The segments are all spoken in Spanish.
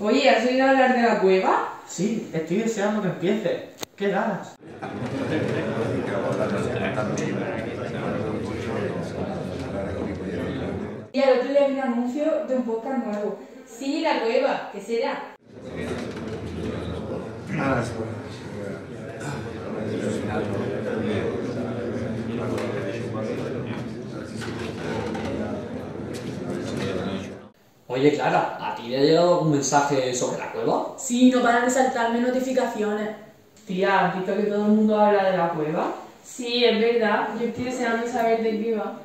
Oye, ¿has oído hablar de la cueva? Sí, estoy deseando que empiece. ¿Qué ganas? Y al otro día vi un anuncio de un podcast nuevo. Sí, la cueva, ¿qué será? Oye, Clara, ¿a ti te ha llegado algún mensaje sobre la cueva? Sí, no paran de saltarme notificaciones. Tía, ¿has visto que todo el mundo habla de la cueva? Sí, es verdad. Yo estoy deseando saber de qué va.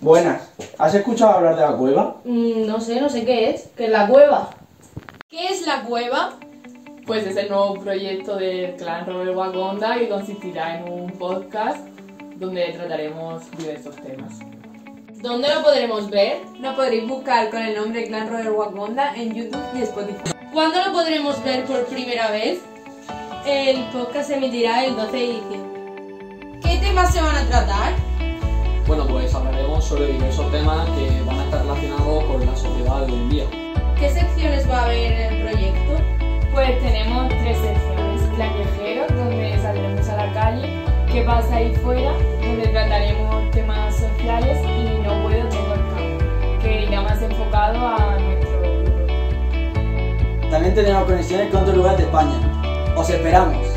Buenas. ¿Has escuchado hablar de la cueva? Mm, no sé, no sé qué es. ¿Qué es la cueva? ¿Qué es la cueva? Pues es el nuevo proyecto del clan Robert Wagonda que consistirá en un podcast donde trataremos diversos temas. ¿Dónde lo podremos ver? Lo podréis buscar con el nombre Clan Robert Wagonda en YouTube y Spotify. ¿Cuándo lo podremos ver por primera vez? El podcast se emitirá el 12 de diciembre. ¿Qué temas se van a tratar? Sobre diversos temas que van a estar relacionados con la sociedad de hoy en día. ¿Qué secciones va a haber en el proyecto? Pues tenemos tres secciones. Callejeros, donde saldremos a la calle. ¿Qué pasa ahí fuera? Donde trataremos temas sociales. Y No puedo, tengo el campo, que irá más enfocado a nuestro grupo. También tenemos conexiones con otros lugares de España. Os esperamos.